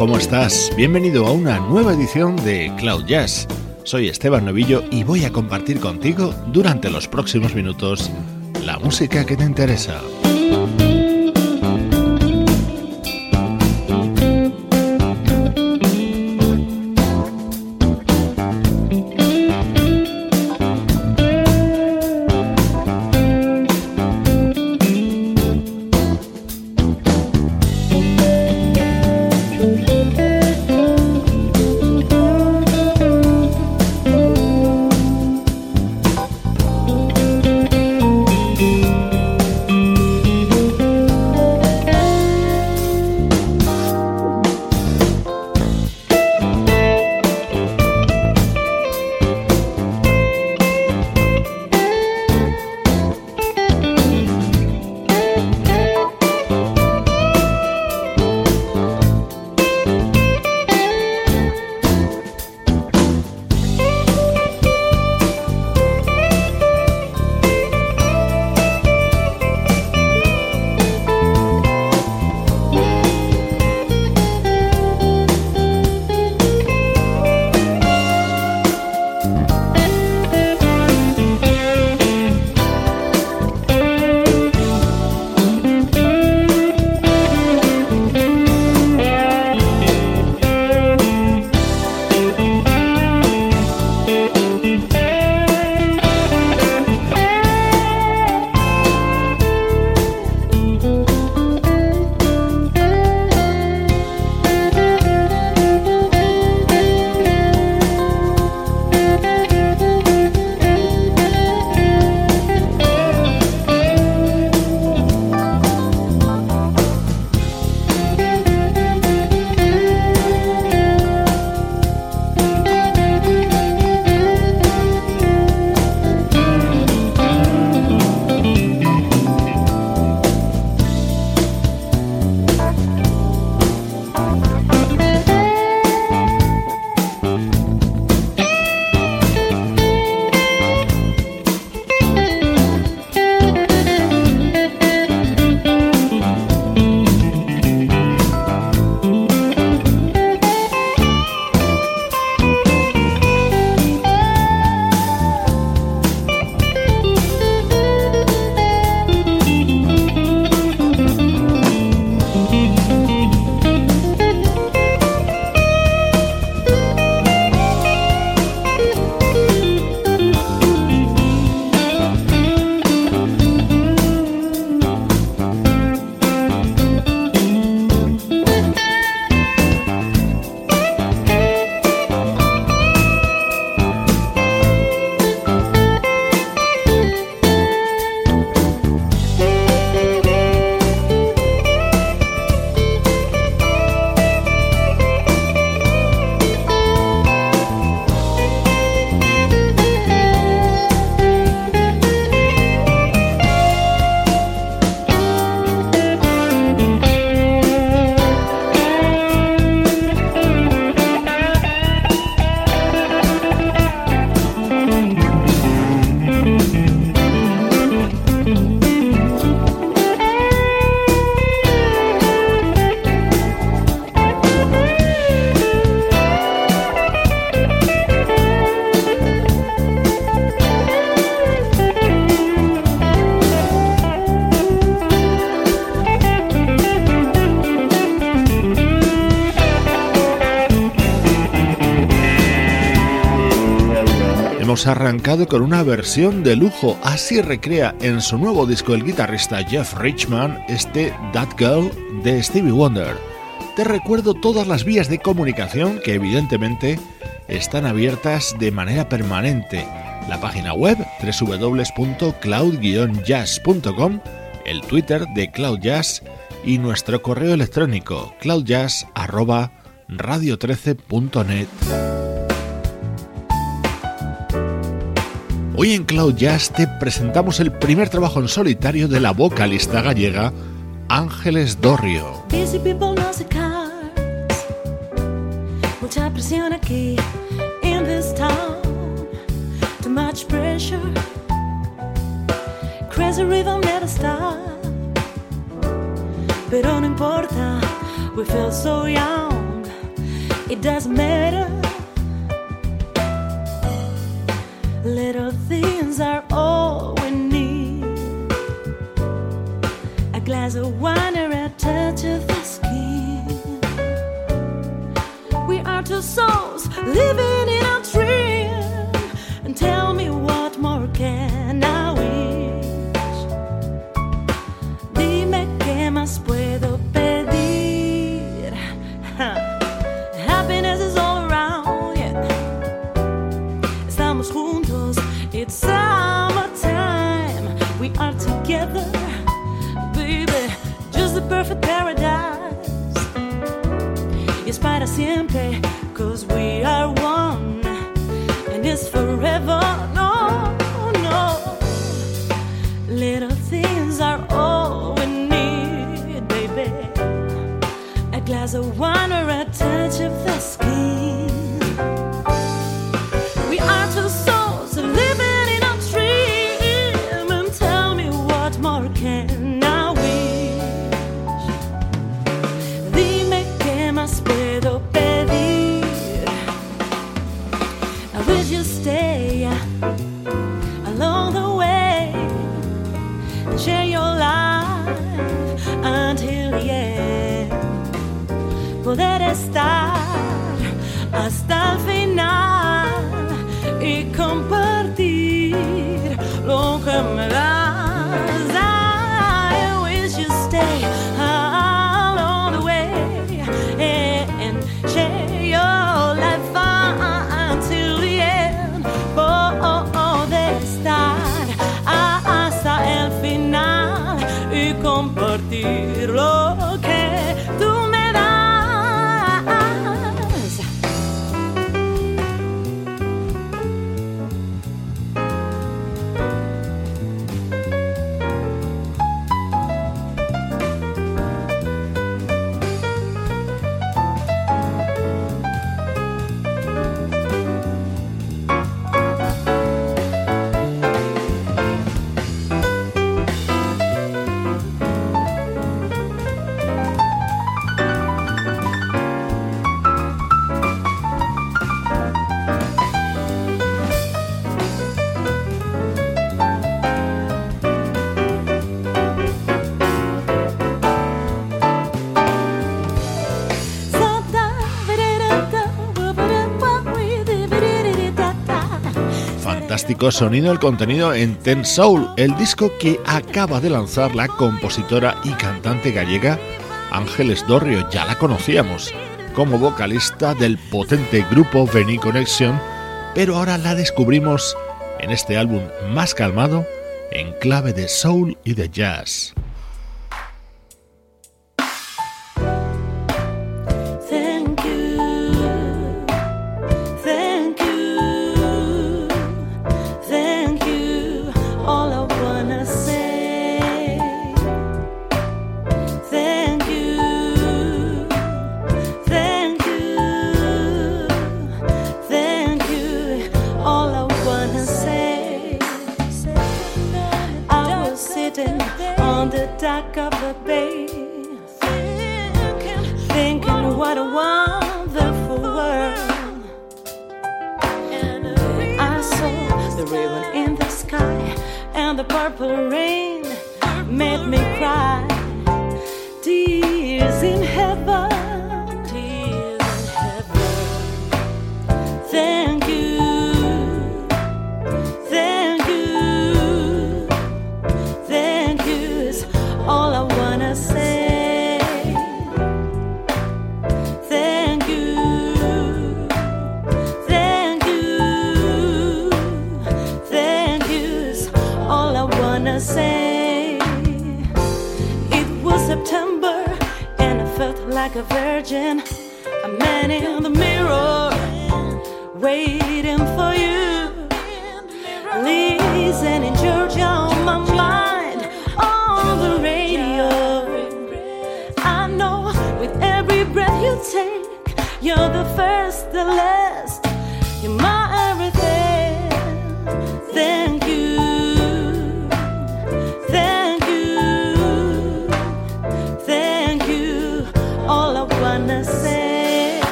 ¿Cómo estás? Bienvenido a una nueva edición de Cloud Jazz. Soy Esteban Novillo y voy a compartir contigo durante los próximos minutos la música que te interesa. Hemos arrancado con una versión de lujo. Así recrea en su nuevo disco el guitarrista Jeff Richman este That Girl de Stevie Wonder. Te recuerdo todas las vías de comunicación que evidentemente están abiertas de manera permanente. La página web www.cloud-jazz.com, el Twitter de Cloud Jazz y nuestro correo electrónico cloudjazz@radio13.net. Hoy en Cloud Jazz te presentamos el primer trabajo en solitario de la vocalista gallega Ángeles Dorrio. Mucha presión aquí in this town. Too much pressure. Crazy rhythm never stop. Pero no importa, we feel so young. It doesn't matter. Little things are all we need. A glass of wine or a touch of the skin. We are two souls living in a dream. And tell me what more can I wish? Dime qué más puedo siempre, está. Sonido el contenido en Ten Soul, el disco que acaba de lanzar la compositora y cantante gallega Ángeles Dorrio. Ya la conocíamos como vocalista del potente grupo Veni Connection, pero ahora la descubrimos en este álbum más calmado en clave de soul y de jazz.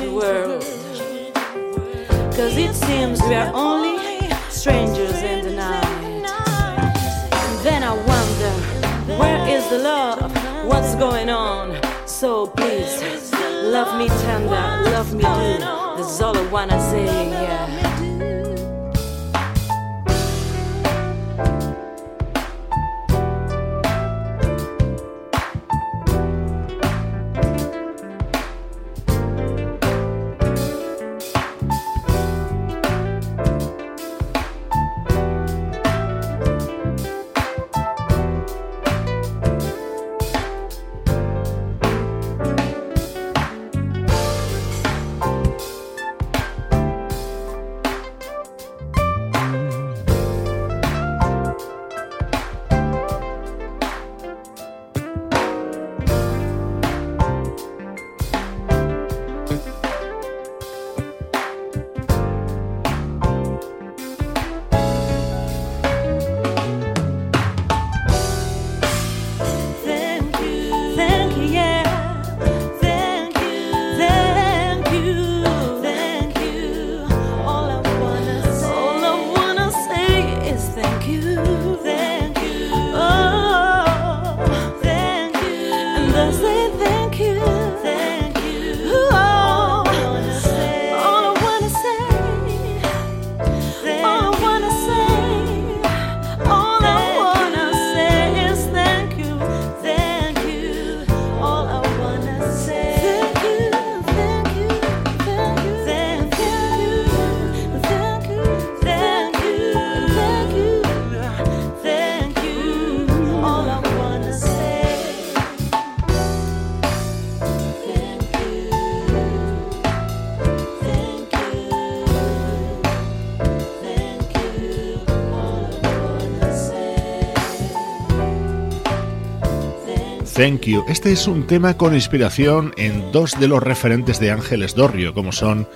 World. Cause it seems we are only strangers in the night. And then I wonder, where is the love? What's going on? So please, love me tender, love me do. That's all I wanna say, yeah. Thank You. Este es un tema con inspiración en dos de los referentes de Ángeles Dorrio, como son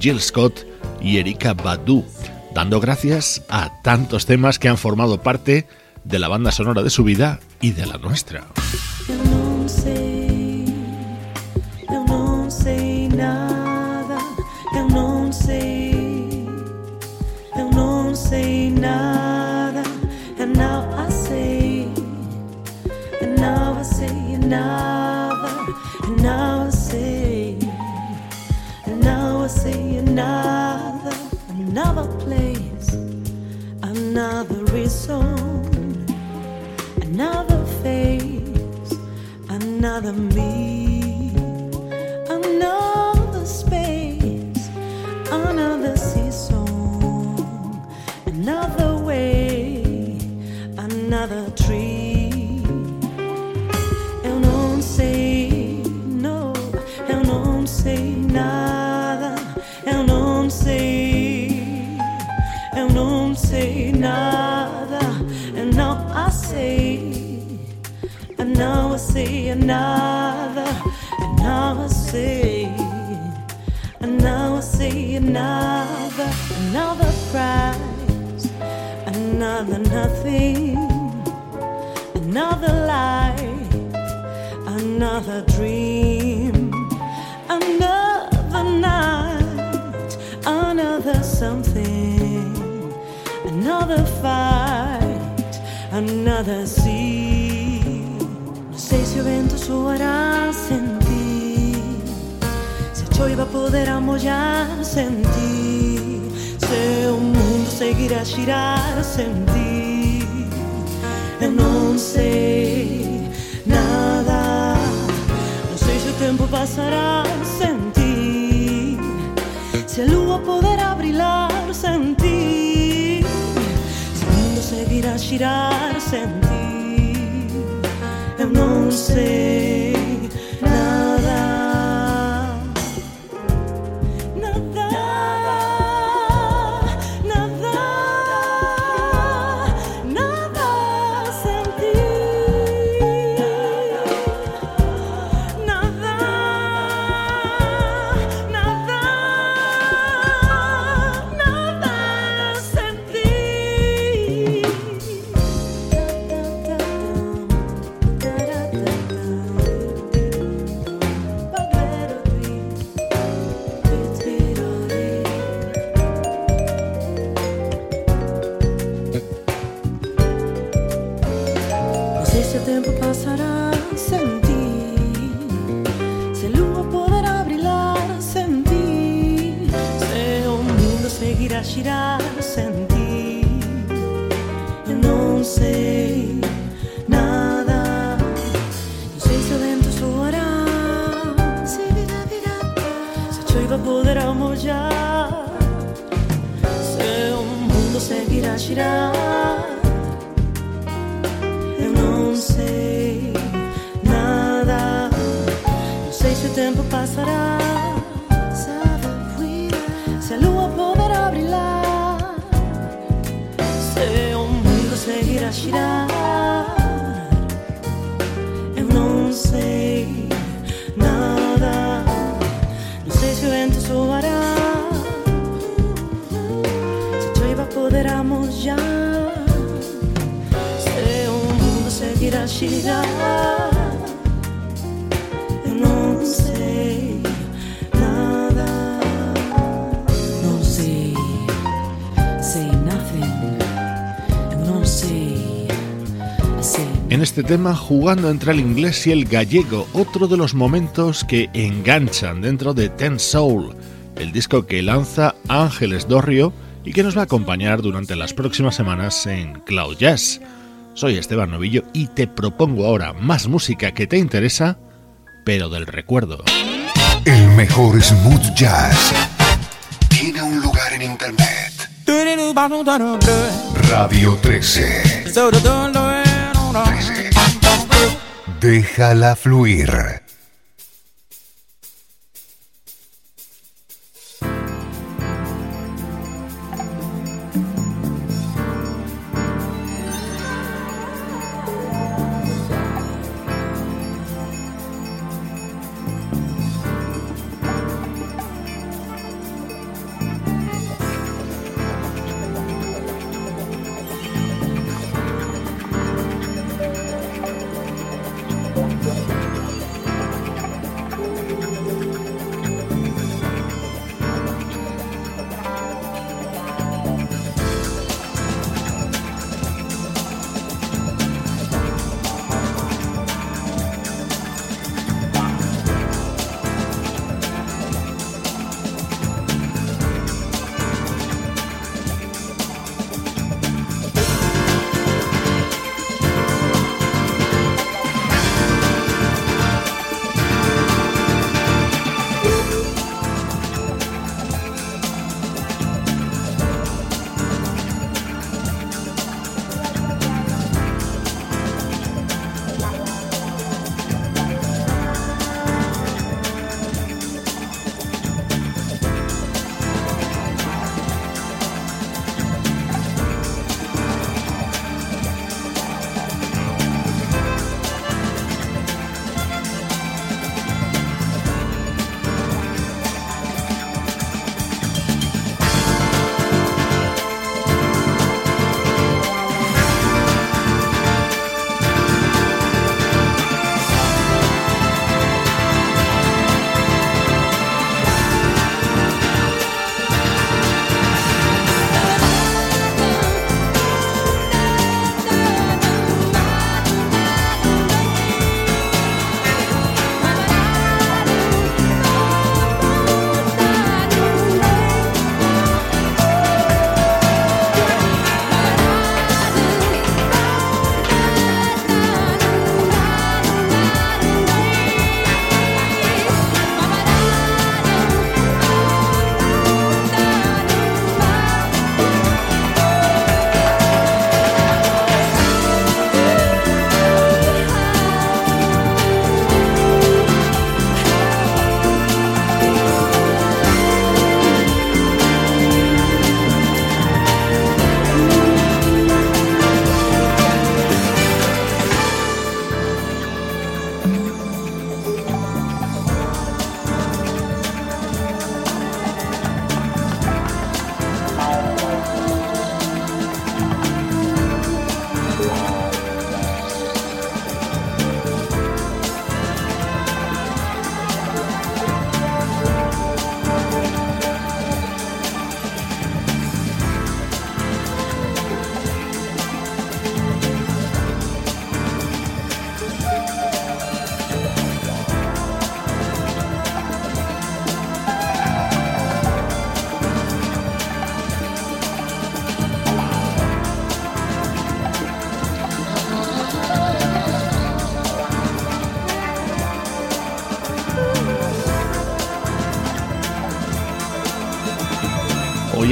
Jill Scott y Erika Badu, dando gracias a tantos temas que han formado parte de la banda sonora de su vida y de la nuestra. I see, and now I see another, and now I say, and now I see another, another prize, another nothing, another life, another dream, another night, another something, another fight, another sea. No sei se o vento soará sem ti, se a choiva poderá molhar sem ti, se o mundo seguirá a girar sem ti. eu não sei nada. Não sei se o tempo passará sem ti, se a lua poderá brilhar ti, mundo seguirá a tirar sem ti. Eu não sei nada. Não sei se o vento soará, se virá, virá. Se a chuva poderá molhar. Se o mundo seguirá girar. Eu não sei nada. Não sei se o tempo passará. Eu não sei nada, não sei se o vento soará, se choiva poderá molhar, se o mundo seguirá girar. Este tema, jugando entre el inglés y el gallego, otro de los momentos que enganchan dentro de Ten Soul, el disco que lanza Ángeles Dorrio y que nos va a acompañar durante las próximas semanas en Cloud Jazz. Soy Esteban Novillo y te propongo ahora más música que te interesa, pero del recuerdo. El mejor smooth jazz tiene un lugar en internet. Radio 13. Déjala fluir.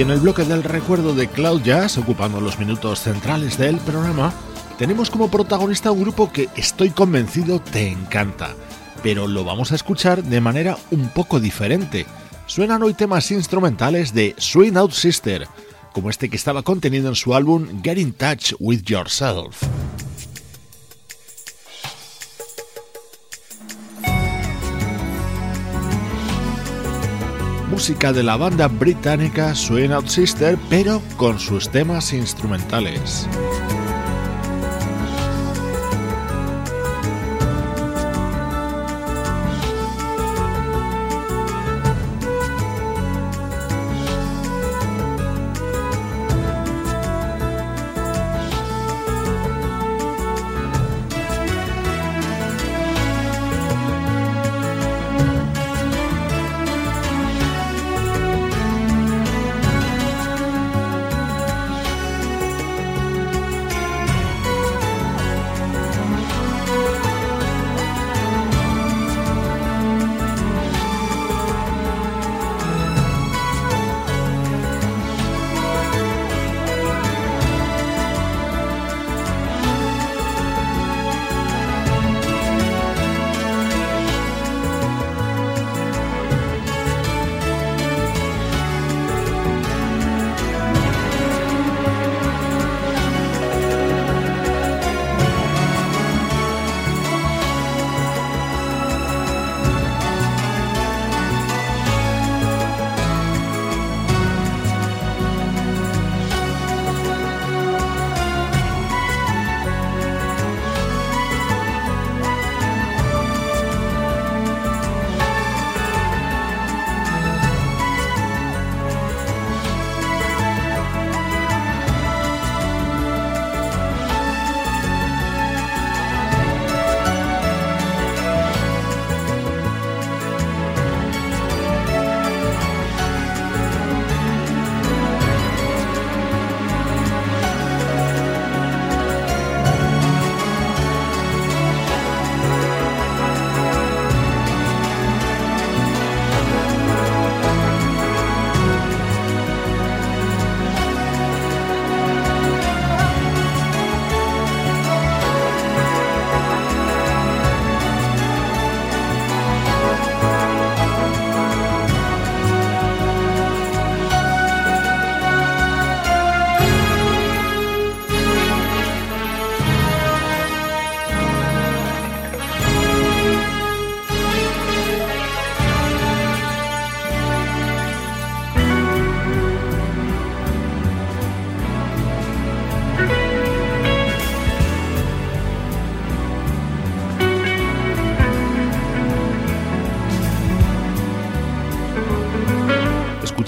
En el bloque del recuerdo de Cloud Jazz, ocupando los minutos centrales del programa, tenemos como protagonista un grupo que estoy convencido te encanta, pero lo vamos a escuchar de manera un poco diferente. Suenan hoy temas instrumentales de Swing Out Sister, como este que estaba contenido en su álbum Get in Touch with Yourself. Música de la banda británica Swing Out Sister, pero con sus temas instrumentales.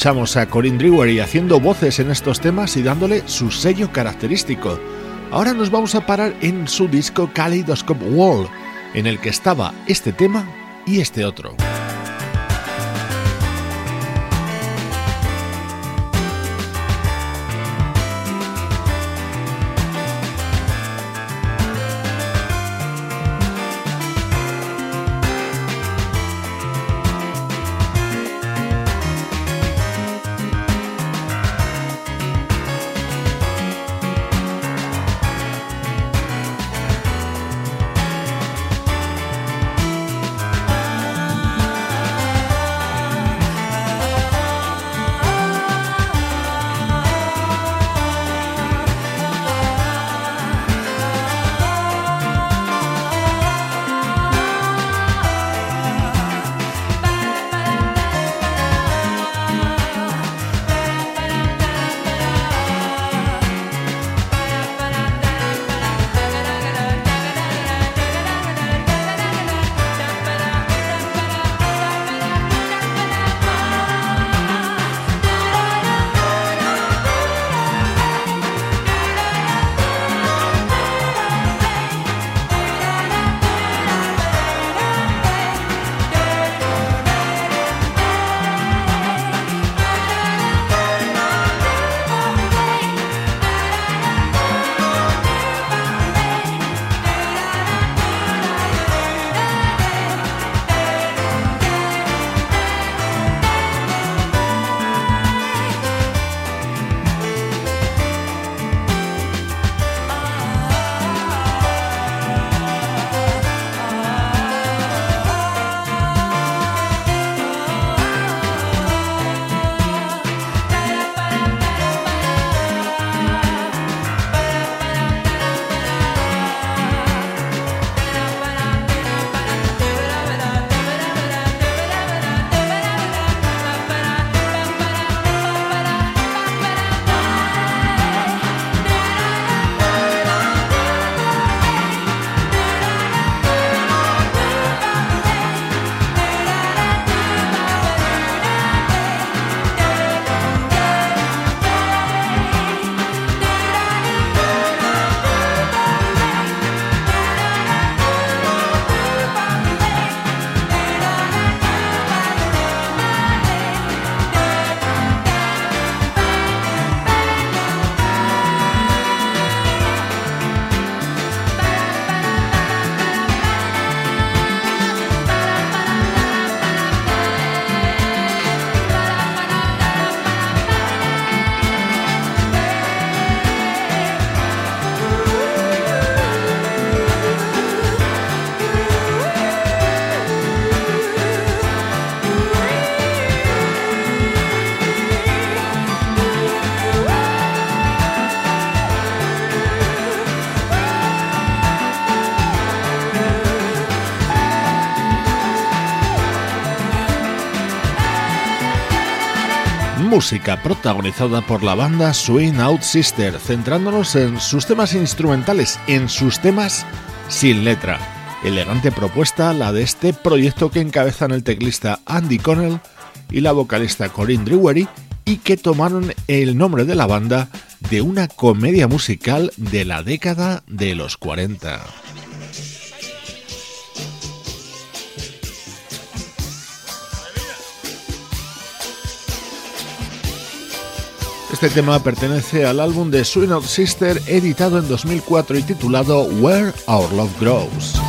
Escuchamos a Corinne Drewery haciendo voces en estos temas y dándole su sello característico. Ahora nos vamos a parar en su disco Kaleidoscope Wall, en el que estaba este tema y este otro. Música protagonizada por la banda Swing Out Sister, centrándonos en sus temas instrumentales, en sus temas sin letra. Elegante propuesta la de este proyecto que encabezan el teclista Andy Connell y la vocalista Corinne Drewery y que tomaron el nombre de la banda de una comedia musical de la década de los 40. Este tema pertenece al álbum de Swing Sister editado en 2004 y titulado Where Our Love Grows.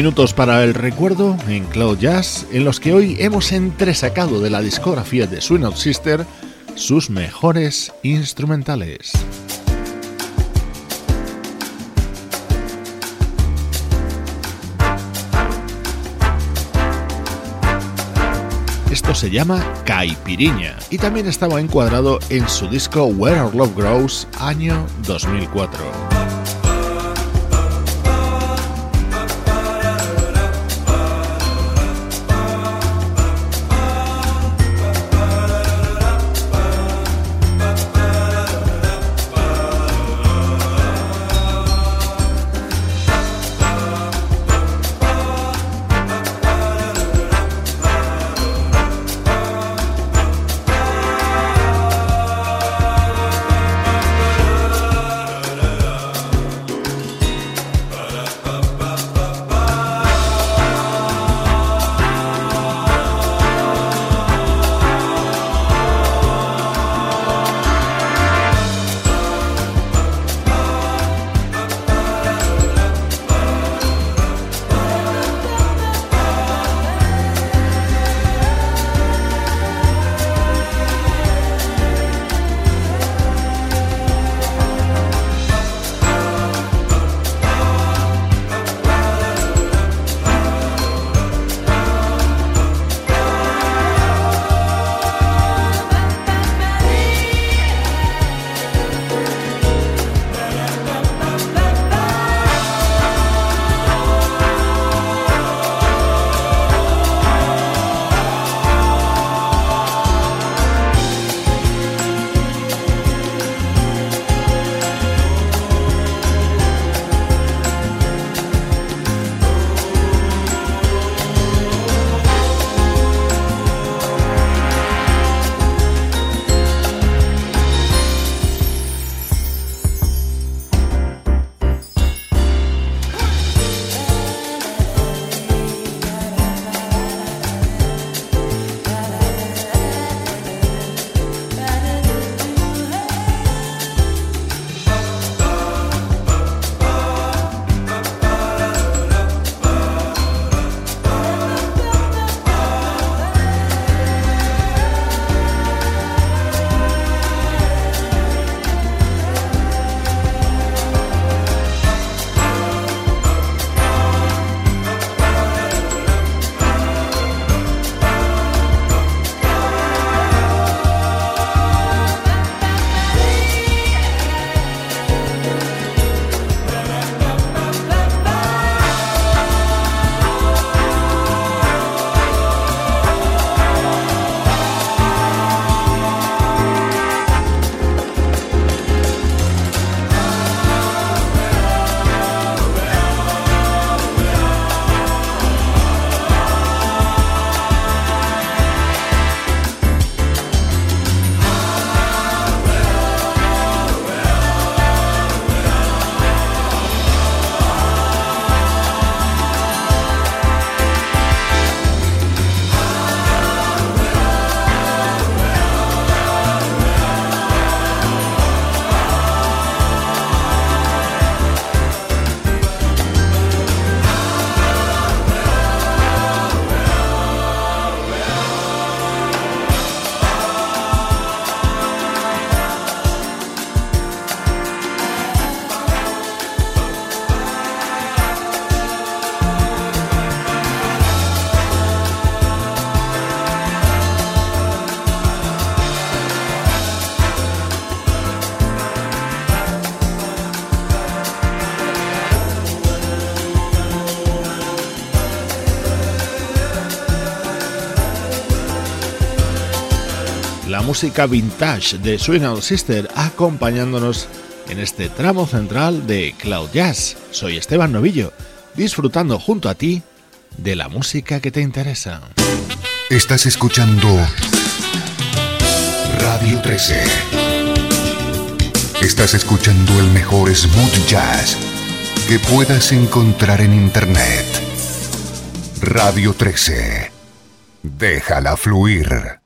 Minutos para el recuerdo en Cloud Jazz, en los que hoy hemos entresacado de la discografía de Swing Sister sus mejores instrumentales. Esto se llama Caipiriña y también estaba encuadrado en su disco Where Our Love Grows, año 2004. Música vintage de Swing Out Sister, acompañándonos en este tramo central de Cloud Jazz. Soy Esteban Novillo, disfrutando junto a ti de la música que te interesa. Estás escuchando Radio 13. Estás escuchando el mejor smooth jazz que puedas encontrar en Internet. Radio 13. Déjala fluir.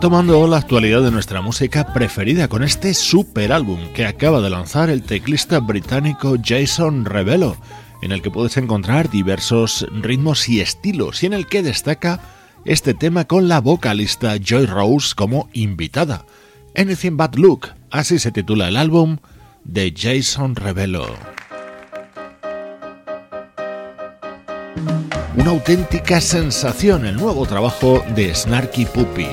Retomando la actualidad de nuestra música preferida con este super álbum que acaba de lanzar el teclista británico Jason Revelo, en el que puedes encontrar diversos ritmos y estilos y en el que destaca este tema con la vocalista Joy Rose como invitada. Anything But Look, así se titula el álbum de Jason Revelo. Una auténtica sensación el nuevo trabajo de Snarky Puppy.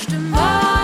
Stimmen. Oh.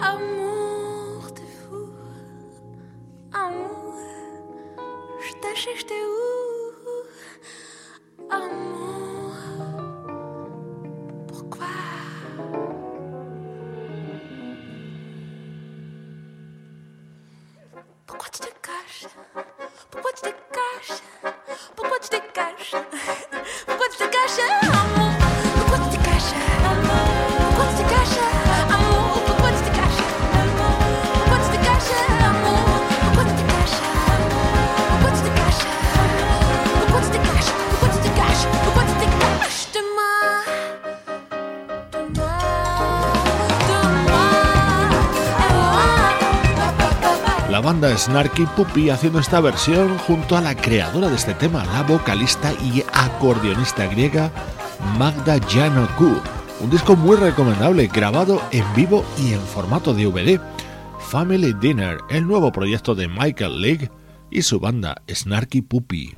Amour, t'es fou. Amour, je t'achète, je où? Banda Snarky Puppy haciendo esta versión junto a la creadora de este tema, la vocalista y acordeonista griega Magda Janoku. Un disco muy recomendable, grabado en vivo y en formato DVD. Family Dinner, el nuevo proyecto de Michael League y su banda Snarky Puppy.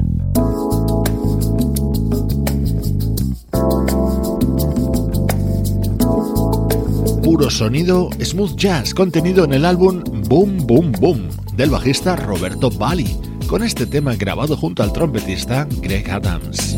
Puro sonido, smooth jazz contenido en el álbum Boom Boom Boom del bajista Roberto Bali, con este tema grabado junto al trompetista Greg Adams.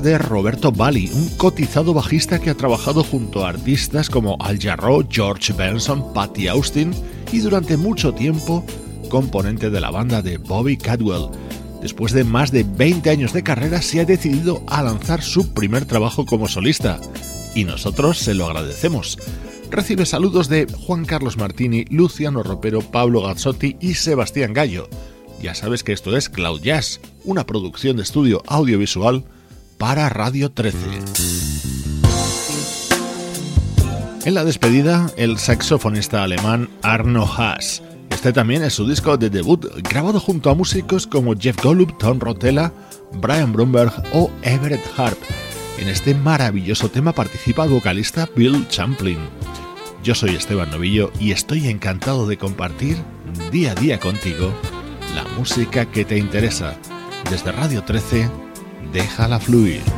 De Roberto Bali, un cotizado bajista que ha trabajado junto a artistas como Al Jarreau, George Benson, Patty Austin y durante mucho tiempo componente de la banda de Bobby Cadwell. Después de más de 20 años de carrera se ha decidido a lanzar su primer trabajo como solista y nosotros se lo agradecemos. Recibe saludos de Juan Carlos Martini, Luciano Ropero, Pablo Gazzotti y Sebastián Gallo. Ya sabes que esto es Cloud Jazz, una producción de estudio audiovisual para Radio 13. En la despedida, el saxofonista alemán Arno Haas. Este también es su disco de debut, grabado junto a músicos como Jeff Golub, Tom Rotella, Brian Bromberg o Everett Harp. En este maravilloso tema participa el vocalista Bill Champlin. Yo soy Esteban Novillo y estoy encantado de compartir día a día contigo la música que te interesa. Desde Radio 13, déjala fluir.